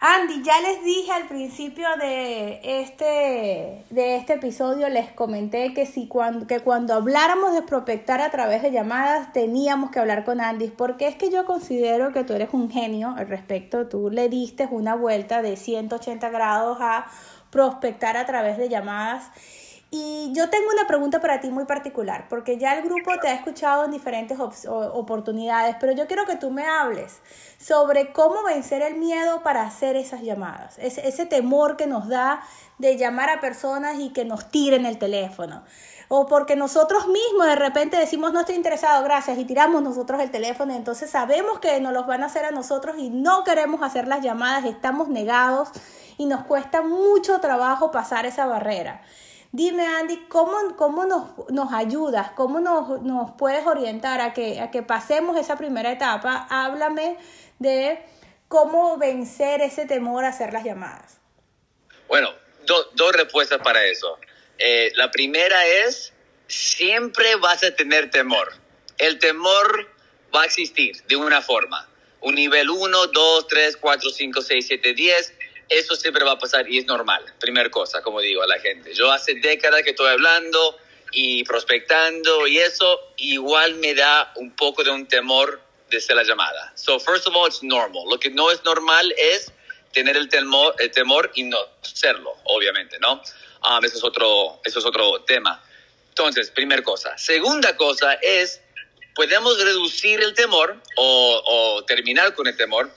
Andy, ya les dije al principio de este, de este episodio, les comenté que, si cuando, que cuando habláramos de prospectar a través de llamadas, teníamos que hablar con Andy, porque es que yo considero que tú eres un genio al respecto, tú le diste una vuelta de 180 grados a prospectar a través de llamadas. Y yo tengo una pregunta para ti muy particular, porque ya el grupo te ha escuchado en diferentes oportunidades, pero yo quiero que tú me hables sobre cómo vencer el miedo para hacer esas llamadas, ese, ese temor que nos da de llamar a personas y que nos tiren el teléfono. O porque nosotros mismos de repente decimos no estoy interesado, gracias, y tiramos nosotros el teléfono, entonces sabemos que nos los van a hacer a nosotros y no queremos hacer las llamadas, estamos negados y nos cuesta mucho trabajo pasar esa barrera. Dime, Andy, ¿cómo, cómo nos, nos ayudas? ¿Cómo nos, nos, puedes orientar a que, a que pasemos esa primera etapa? Háblame de cómo vencer ese temor a hacer las llamadas. Bueno, dos respuestas para eso. Eh, la primera es, siempre vas a tener temor. El temor va a existir de una forma. Un nivel 1, 2, 3, 4, 5, 6, 7, 10 eso siempre va a pasar y es normal. Primer cosa, como digo a la gente. Yo hace décadas que estoy hablando y prospectando y eso igual me da un poco de un temor de hacer la llamada. So, first of all, it's normal. Lo que no es normal es tener el temor, el temor y no serlo, obviamente, ¿no? Um, eso, es otro, eso es otro tema. Entonces, primera cosa. Segunda cosa es, podemos reducir el temor o, o terminar con el temor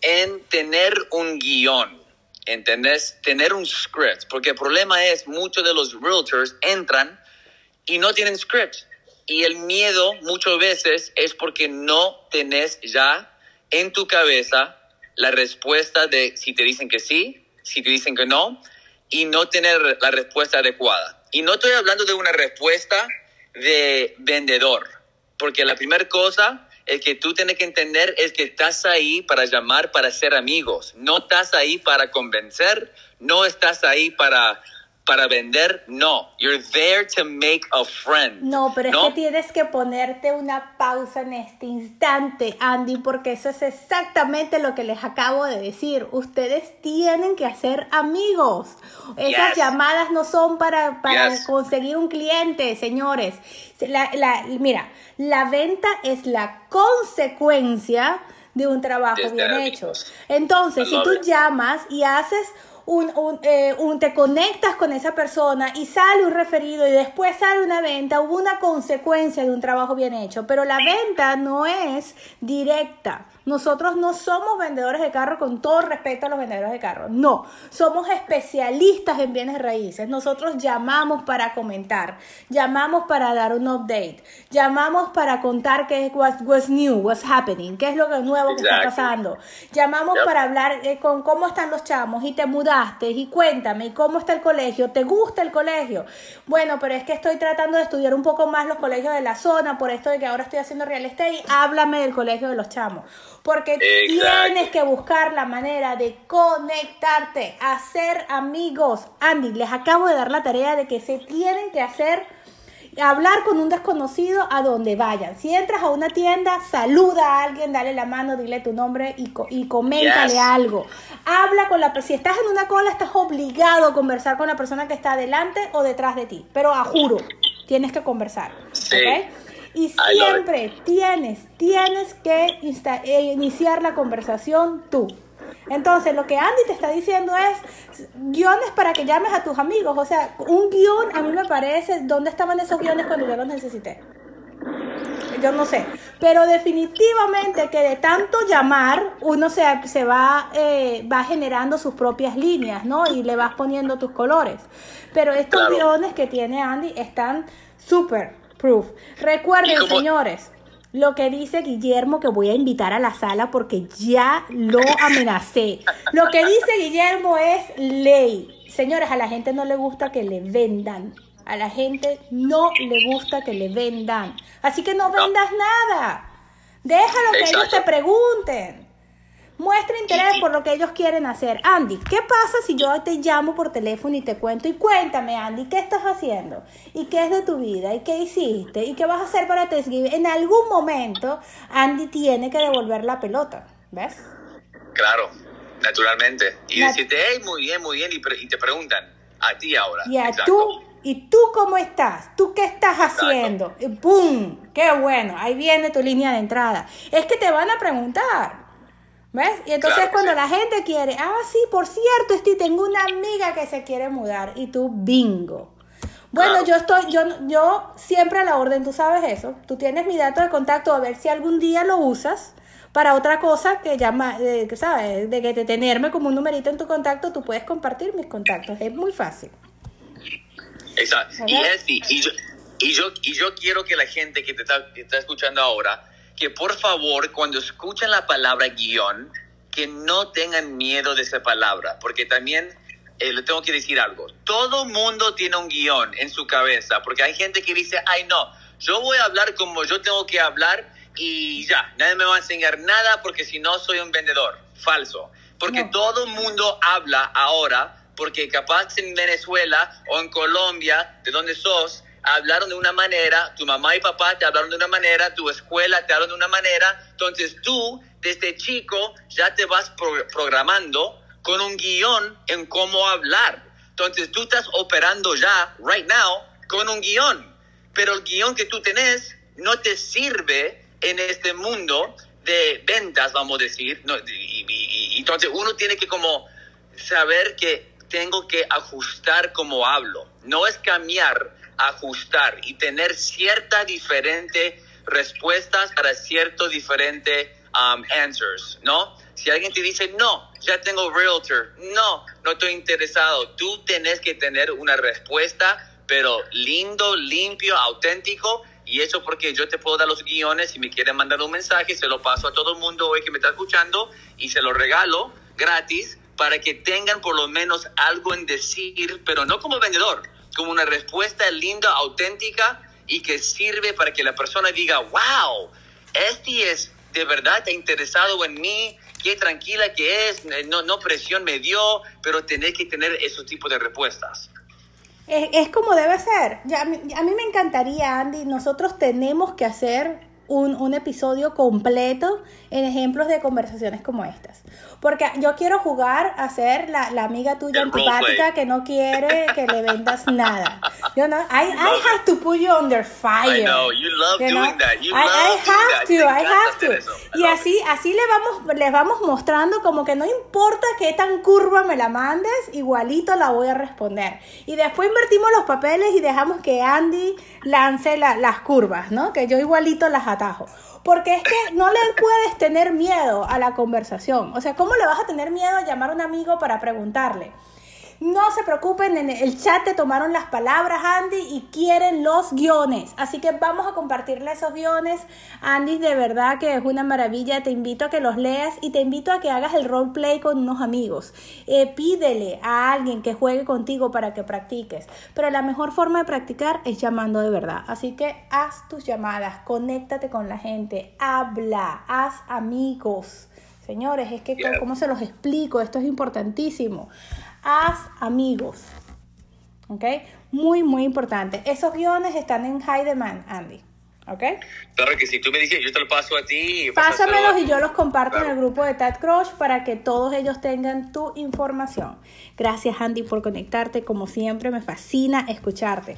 en tener un guion ¿entendés? Tener un script, porque el problema es muchos de los realtors entran y no tienen script. Y el miedo muchas veces es porque no tenés ya en tu cabeza la respuesta de si te dicen que sí, si te dicen que no, y no tener la respuesta adecuada. Y no estoy hablando de una respuesta de vendedor, porque la primera cosa el que tú tienes que entender es que estás ahí para llamar, para ser amigos. No estás ahí para convencer, no estás ahí para para vender, no. You're there to make a friend. No, pero es que tienes que ponerte una pausa en este instante, Andy, porque eso es exactamente lo que les acabo de decir. Ustedes tienen que hacer amigos. Esas llamadas no son para, para conseguir un cliente, señores. La, la, mira, la venta es la consecuencia de un trabajo bien hecho. Entonces, si tú llamas y haces un, eh, un, te conectas con esa persona y sale un referido y después sale una venta, hubo una consecuencia de un trabajo bien hecho, pero la venta no es directa. Nosotros no somos vendedores de carro con todo respeto a los vendedores de carro. No, somos especialistas en bienes raíces. Nosotros llamamos para comentar, llamamos para dar un update, llamamos para contar qué es what's, new, what's happening, qué es lo nuevo que está pasando. Llamamos para hablar eh, con cómo están los chamos y te y cuéntame, ¿y cómo está el colegio? ¿Te gusta el colegio? Bueno, pero es que estoy tratando de estudiar un poco más los colegios de la zona por esto de que ahora estoy haciendo real estate. Háblame del colegio de los chamos porque tienes que buscar la manera de conectarte, hacer amigos. Andy, les acabo de dar la tarea de que se tienen que hacer hablar con un desconocido a donde vayan. Si entras a una tienda, saluda a alguien, dale la mano, dile tu nombre y, y coméntale algo. Habla con la si estás en una cola, estás obligado a conversar con la persona que está delante o detrás de ti, pero a juro, tienes que conversar. Y siempre tienes, tienes que eh, iniciar la conversación tú. Entonces, lo que Andy te está diciendo es guiones para que llames a tus amigos. O sea, un guion a mí me parece, ¿dónde estaban esos guiones cuando yo los necesité? yo no sé. Pero definitivamente que de tanto llamar, uno se, se va, eh, va generando sus propias líneas, ¿no? Y le vas poniendo tus colores. Pero estos guiones que tiene Andy están súper proof. Recuerden, señores, lo que dice Guillermo que voy a invitar a la sala porque ya lo amenacé. Lo que dice Guillermo es ley. Señores, a la gente no le gusta que le vendan. A la gente no le gusta que le vendan. Así que no vendas nada. Déjalo que ellos te pregunten. Muestra interés por lo que ellos quieren hacer. Andy, ¿qué pasa si yo te llamo por teléfono y te cuento? Y cuéntame, Andy, ¿qué estás haciendo? ¿Y qué es de tu vida? ¿Y qué hiciste? ¿Y qué vas a hacer para Thanksgiving? En algún momento, Andy tiene que devolver la pelota. ¿Ves? Claro, naturalmente. Y decirte, hey, muy bien, muy bien. Y, te preguntan, a ti ahora. Y a tú ¿Y tú cómo estás? ¿Tú qué estás haciendo? ¡Pum! ¡Qué bueno! Ahí viene tu línea de entrada. Es que te van a preguntar. ¿Ves? Y entonces cuando la gente quiere, ah, sí, por cierto, Esti, tengo una amiga que se quiere mudar y tú, bingo. Bueno, yo estoy, yo, yo siempre a la orden, tú sabes eso. Tú tienes mi dato de contacto a ver si algún día lo usas para otra cosa que llama, eh, ¿sabes? De que te tenerme como un numerito en tu contacto, tú puedes compartir mis contactos. Es muy fácil. Exacto. Y, y, yo, y, yo, y yo quiero que la gente que te está, que está escuchando ahora que por favor, cuando escuchan la palabra guion, que no tengan miedo de esa palabra, porque también eh, le tengo que decir algo. Todo mundo tiene un guion en su cabeza, porque hay gente que dice, ay no, yo voy a hablar como yo tengo que hablar y ya, nadie me va a enseñar nada porque si no soy un vendedor. Falso. Porque todo mundo habla ahora, porque capaz en Venezuela o en Colombia, de donde sos, hablaron de una manera, tu mamá y papá te hablaron de una manera, tu escuela te hablaron de una manera, entonces tú desde chico ya te vas programando con un guion en cómo hablar. Entonces tú estás operando ya, right now, con un guion, pero el guion que tú tenés no te sirve en este mundo de ventas, vamos a decir. y, entonces uno tiene que como saber que tengo que ajustar como hablo. No es cambiar ajustar y tener ciertas diferentes respuestas para ciertos diferentes um, answers, ¿no? Si alguien te dice, no, ya tengo realtor, no, no estoy interesado, tú tienes que tener una respuesta, pero lindo, limpio, auténtico, y eso porque yo te puedo dar los guiones, si me quieren mandar un mensaje, se lo paso a todo el mundo hoy que me está escuchando y se lo regalo gratis para que tengan por lo menos algo en decir, pero no como vendedor, como una respuesta linda, auténtica y que sirve para que la persona diga, wow, este es de verdad interesado en mí, qué tranquila que es, no, no presión me dio, pero tener que tener esos tipos de respuestas. Es, es como debe ser. Ya, a mí me encantaría, Andy, nosotros tenemos que hacer un, un, episodio completo en ejemplos de conversaciones como estas. Porque yo quiero jugar a ser la, la amiga tuya antipática que no quiere que le vendas nada. Yo no, I, I have to put you under fire. I know, you love doing that. You I, love I have to, I have to. Y así, así le vamos, les vamos mostrando como que no importa qué tan curva me la mandes, igualito la voy a responder. Y después invertimos los papeles y dejamos que Andy lance las curvas, ¿no? Que yo igualito las atajo. Porque es que no le puedes tener miedo a la conversación. O sea, ¿cómo le vas a tener miedo a llamar a un amigo para preguntarle? No se preocupen, en el chat te tomaron las palabras, Andy, y quieren los guiones. Así que vamos a compartirle esos guiones. Andy, de verdad que es una maravilla. Te invito a que los leas y te invito a que hagas el roleplay con unos amigos. Eh, pídele a alguien que juegue contigo para que practiques. Pero la mejor forma de practicar es llamando de verdad. Así que haz tus llamadas, conéctate con la gente, habla, haz amigos. Señores, es que, ¿cómo se los explico? Esto es importantísimo haz amigos. ¿Ok? Muy, muy importante. Esos guiones están en high demand, Andy. ¿Ok? Claro que si tú me dices, yo te lo paso a ti. Pásamelos y yo los comparto en el grupo de Tad Crush para que todos ellos tengan tu información. Gracias, Andy, por conectarte. Como siempre, me fascina escucharte.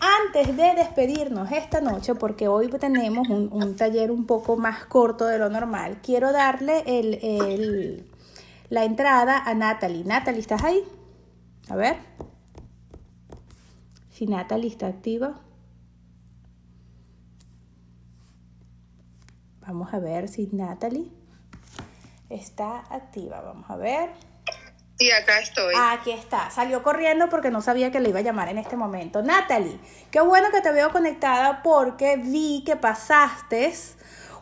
Antes de despedirnos esta noche, porque hoy tenemos un, taller un poco más corto de lo normal, quiero darle el la entrada a Natalie. Natalie, ¿estás ahí? A ver. Si Natalie está activa. Vamos a ver si Natalie está activa. Vamos a ver. Sí, acá estoy. Aquí está. Salió corriendo porque no sabía que le iba a llamar en este momento. Natalie, qué bueno que te veo conectada porque vi que pasaste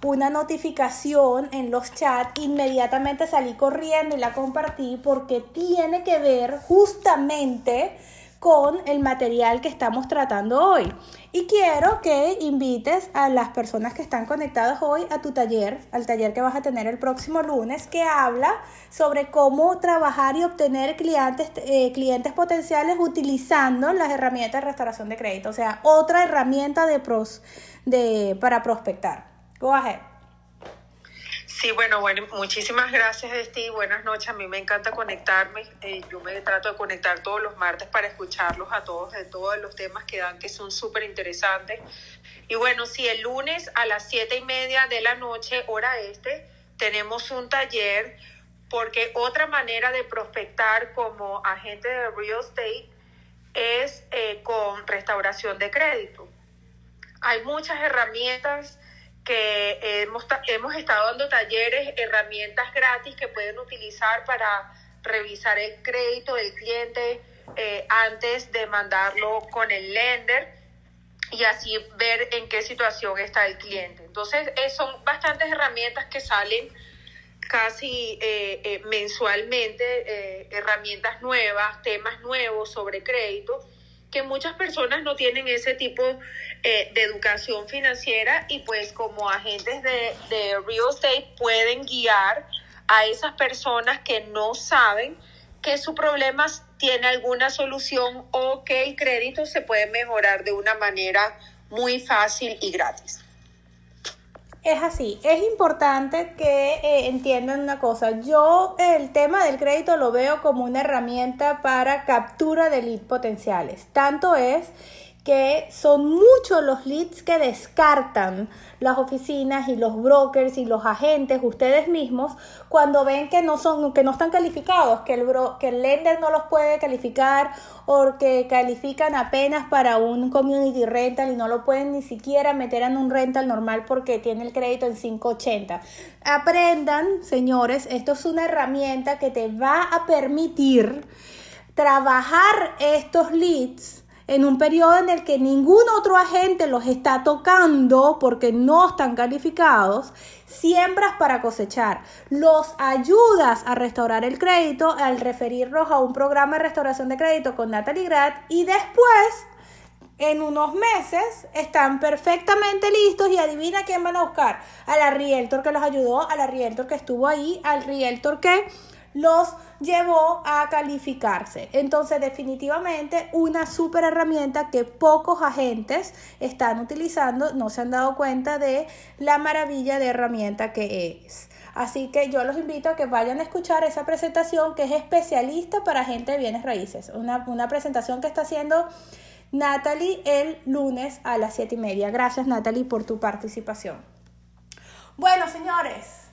una notificación en los chats. Inmediatamente salí corriendo y la compartí porque tiene que ver justamente con el material que estamos tratando hoy. Y quiero que invites a las personas que están conectadas hoy a tu taller, al taller que vas a tener el próximo lunes, que habla sobre cómo trabajar y obtener clientes, eh, clientes potenciales utilizando las herramientas de restauración de crédito. O sea, otra herramienta de pros, de, para prospectar. Go ahead. Sí, bueno, bueno, muchísimas gracias, Steve. Buenas noches. A mí me encanta conectarme. Eh, yo me trato de conectar todos los martes para escucharlos a todos de todos los temas que dan, que son súper interesantes. Y bueno, sí, el lunes a las siete y media de la noche, hora este, tenemos un taller porque otra manera de prospectar como agente de real estate es eh, con restauración de crédito. Hay muchas herramientas que hemos, hemos estado dando talleres, herramientas gratis que pueden utilizar para revisar el crédito del cliente eh, antes de mandarlo con el lender y así ver en qué situación está el cliente. Entonces, eh, son bastantes herramientas que salen casi eh, mensualmente, herramientas nuevas, temas nuevos sobre crédito que muchas personas no tienen ese tipo eh, de educación financiera y pues como agentes de, de real estate pueden guiar a esas personas que no saben que su problema tiene alguna solución o que el crédito se puede mejorar de una manera muy fácil y gratis es así. Es importante que eh, entiendan una cosa. Yo el tema del crédito lo veo como una herramienta para captura de leads potenciales. Tanto es que son muchos los leads que descartan las oficinas y los brokers y los agentes, ustedes mismos, cuando ven que no son, que no están calificados, que el, que el lender no los puede calificar o que califican apenas para un community rental y no lo pueden ni siquiera meter en un rental normal porque tiene el crédito en 580. Aprendan, señores, esto es una herramienta que te va a permitir trabajar estos leads en un periodo en el que ningún otro agente los está tocando porque no están calificados, siembras para cosechar. Los ayudas a restaurar el crédito al referirlos a un programa de restauración de crédito con Natalie Grad y después en unos meses están perfectamente listos y adivina quién van a buscar. A la realtor que los ayudó, a la realtor que estuvo ahí, al realtor que los llevó a calificarse. Entonces, definitivamente, una super herramienta que pocos agentes están utilizando, no se han dado cuenta de la maravilla de herramienta que es. Así que yo los invito a que vayan a escuchar esa presentación que es especialista para gente de bienes raíces. Una, una presentación que está haciendo Natalie el lunes a las 7 y media. Gracias Natalie por tu participación. Bueno, señores,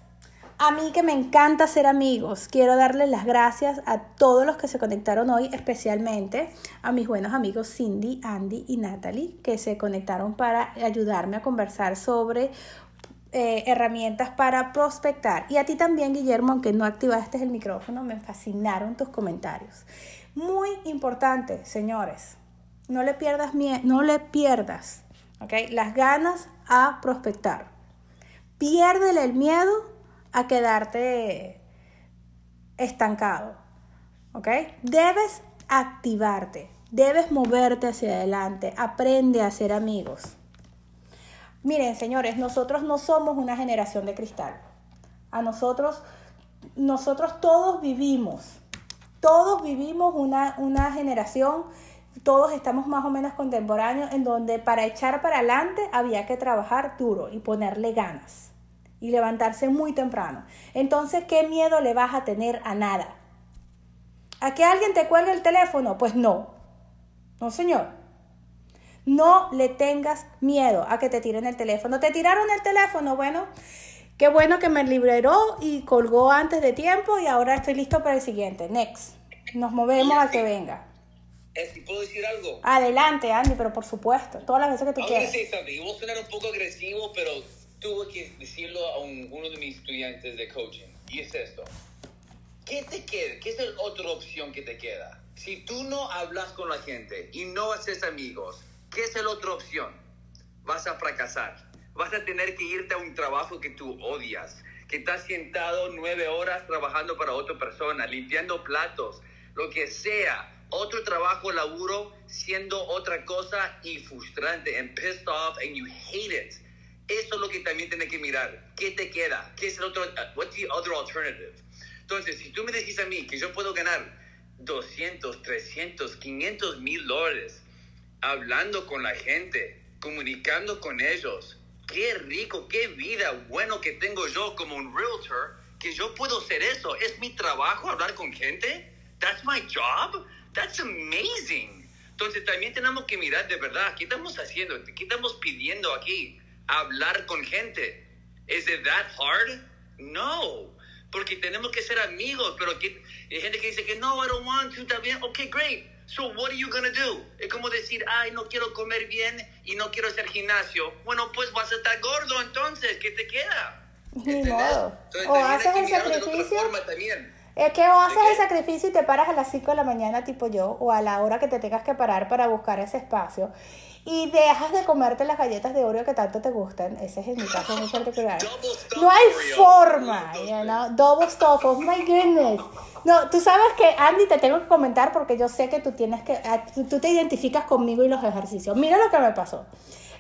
a mí que me encanta ser amigos, quiero darles las gracias a todos los que se conectaron hoy, especialmente a mis buenos amigos Cindy, Andy y Natalie, que se conectaron para ayudarme a conversar sobre eh, herramientas para prospectar. Y a ti también, Guillermo, aunque no activaste el micrófono, me fascinaron tus comentarios. Muy importante, señores, no le pierdas, no le pierdas las ganas a prospectar. Piérdele el miedo a quedarte estancado. ¿Ok? Debes activarte, debes moverte hacia adelante, aprende a ser amigos. Miren, señores, nosotros no somos una generación de cristal. A nosotros, nosotros todos vivimos, todos vivimos una, una generación, todos estamos más o menos contemporáneos, en donde para echar para adelante había que trabajar duro y ponerle ganas y levantarse muy temprano. Entonces, ¿qué miedo le vas a tener a nada? ¿A que alguien te cuelgue el teléfono? Pues no. No, señor. No le tengas miedo a que te tiren el teléfono. ¿Te tiraron el teléfono? Bueno, qué bueno que me liberó y colgó antes de tiempo y ahora estoy listo para el siguiente. Next. Nos movemos a que venga. Eh, ¿Puedo decir algo? Adelante, Andy, pero por supuesto, todas las veces que tú quieras. Sí, sonar un poco agresivo, pero tuve que decirlo a un- uno de mis estudiantes de coaching, y es esto. ¿Qué te queda? ¿Qué es la otra opción que te queda? Si tú no hablas con la gente y no haces amigos, ¿qué es la otra opción? Vas a fracasar. Vas a tener que irte a un trabajo que tú odias, que estás sentado nueve horas trabajando para otra persona, limpiando platos, lo que sea. Otro trabajo, laburo, siendo otra cosa y frustrante, and pissed off, and you hate it. Eso es lo que también tienes que mirar. ¿Qué te queda? ¿Qué es el otro? uh, what's the other alternative? Entonces, si tú me decís a mí que yo puedo ganar 200, 300, 500 mil dólares hablando con la gente, comunicando con ellos, qué rico, qué vida bueno que tengo yo como un realtor, que yo puedo hacer eso. Es mi trabajo hablar con gente. That's my job. That's amazing. Entonces también tenemos que mirar de verdad, ¿qué estamos haciendo? ¿Qué estamos pidiendo aquí? Hablar con gente. ¿Es it that hard? No. Porque tenemos que ser amigos, pero que, hay gente que dice que no, I don't want to, está bien. Ok, great. So what are you gonna do? Es como decir, ay, no quiero comer bien y no quiero hacer gimnasio. Bueno, pues vas a estar gordo entonces, ¿qué te queda? Ni modo. Entonces, O haces el de sacrificio. Es que o haces ¿De qué? el sacrificio y te paras a las 5 de la mañana tipo yo, o a la hora que te tengas que parar para buscar ese espacio, y dejas de comerte las galletas de Oreo que tanto te gustan. Ese es en mi caso muy particular. No hay forma, you know, double stuff, oh my goodness. No, tú sabes que Andy te tengo que comentar porque yo sé que tú tienes que, ah, tú te identificas conmigo y los ejercicios. Mira lo que me pasó.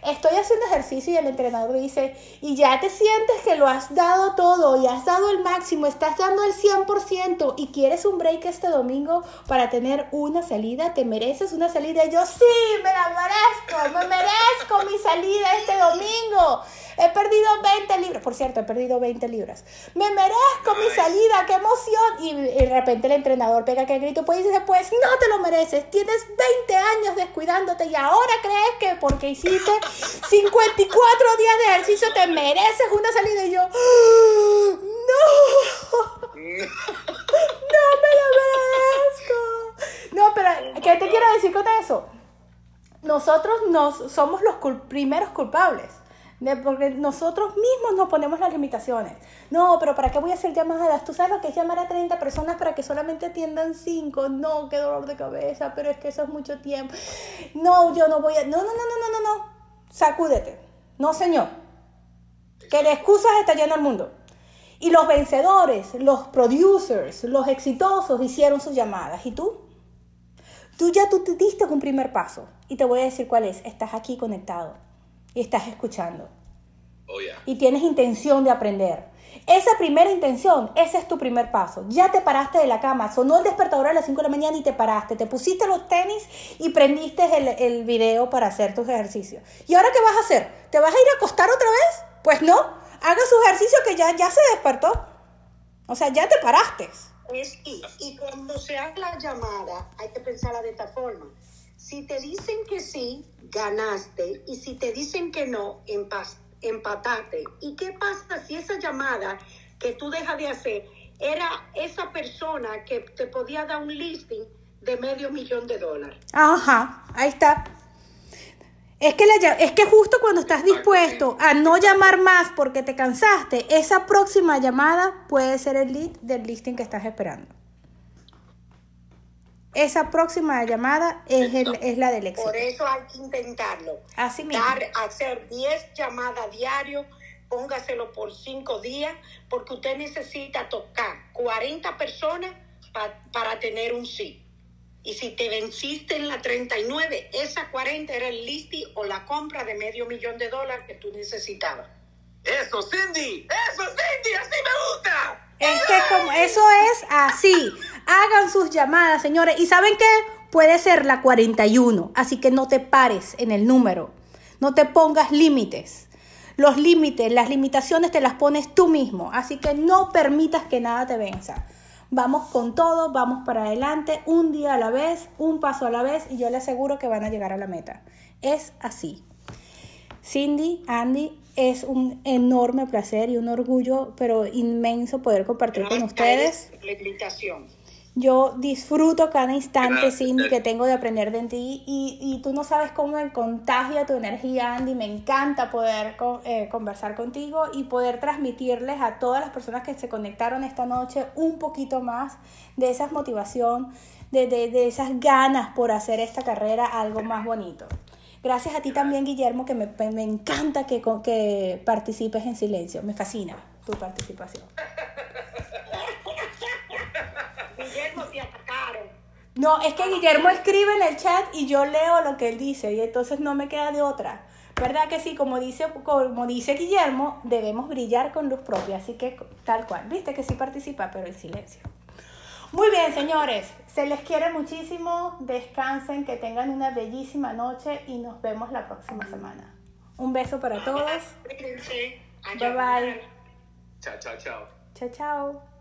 Estoy haciendo ejercicio y el entrenador dice, y ya te sientes que lo has dado todo y has dado el máximo, estás dando el 100% y quieres un break este domingo para tener una salida, te mereces una salida. Y yo, sí, me la merezco, me merezco mi salida este domingo. He perdido 20 libras, por cierto, he perdido 20 libras. Me merezco mi salida, qué emoción. Y, y de repente el entrenador pega que grito, pues dice, pues no te lo mereces, tienes 20 años descuidándote y ahora crees que porque hiciste [laughs] 54 días de ejercicio te mereces una salida. Y yo, ¡Ah! no, [laughs] no me lo merezco. No, pero ¿qué te quiero decir con eso? nosotros nos, somos los cul- primeros culpables. Porque nosotros mismos nos ponemos las limitaciones. No, pero ¿para qué voy a hacer llamadas? ¿Tú sabes lo que es llamar a 30 personas para que solamente atiendan 5? No, qué dolor de cabeza, pero es que eso es mucho tiempo. No, yo no voy a... No, no, no, no, no, no, no. Sacúdete. No, señor. Que de excusas está lleno el mundo. Y los vencedores, los producers, los exitosos hicieron sus llamadas. ¿Y tú? Tú ya tú te diste un primer paso y te voy a decir cuál es. Estás aquí conectado y estás escuchando Oh, yeah. y tienes intención de aprender. Esa primera intención, ese es tu primer paso. Ya te paraste de la cama, sonó el despertador a las 5 de la mañana y te paraste, te pusiste los tenis y prendiste el, el video para hacer tus ejercicios. ¿Y ahora qué vas a hacer? ¿Te vas a ir a acostar otra vez? Pues no, haga su ejercicio que ya, ya se despertó. O sea, ya te paraste. Es y, y cuando se haga la llamada, hay que pensarla de esta forma. Si te dicen que sí, ganaste. Y si te dicen que no, empataste. ¿Y qué pasa si esa llamada que tú dejas de hacer era esa persona que te podía dar un listing de medio millón de dólares? Ajá, ahí está. Es que, la es que justo cuando estás dispuesto a no llamar más porque te cansaste, esa próxima llamada puede ser el lead del listing que estás esperando. Esa próxima llamada es, el- es la del éxito. Por eso hay que intentarlo. Así mismo. Dar, hacer 10 llamadas diario, póngaselo por 5 días, porque usted necesita tocar 40 personas pa- para tener un sí. Y si te venciste en la 39, esa 40 era el listing o la compra de medio millón de dólares que tú necesitabas. Eso, Cindy. Eso, Cindy. Así me gusta. Es que como eso es así. Hagan sus llamadas, señores. ¿Y saben qué? Puede ser la 41. Así que no te pares en el número. No te pongas límites. Los límites, las limitaciones te las pones tú mismo. Así que no permitas que nada te venza. Vamos con todo, vamos para adelante, un día a la vez, un paso a la vez y yo les aseguro que van a llegar a la meta. Es así. Cindy, Andy, es un enorme placer y un orgullo, pero inmenso poder compartir con ustedes. La invitación. Yo disfruto cada instante. Cindy, que tengo de aprender de ti y, y tú no sabes cómo me contagia tu energía, Andy. Me encanta poder eh, conversar contigo y poder transmitirles a todas las personas que se conectaron esta noche un poquito más de esa motivación, de, de, de esas ganas por hacer esta carrera algo más bonito. Gracias a ti también, Guillermo, que me, me encanta que, que participes en silencio. Me fascina tu participación. [laughs] Guillermo, te atacaron. No, es que Guillermo escribe en el chat y yo leo lo que él dice y entonces no me queda de otra. ¿Verdad que sí? Como dice, como dice Guillermo, debemos brillar con luz propia, así que tal cual. Viste que sí participa, pero en silencio. Muy bien, señores, se les quiere muchísimo, descansen, que tengan una bellísima noche y nos vemos la próxima semana. Un beso para todos. Bye bye. Chao, chao, chao. Chao, chao.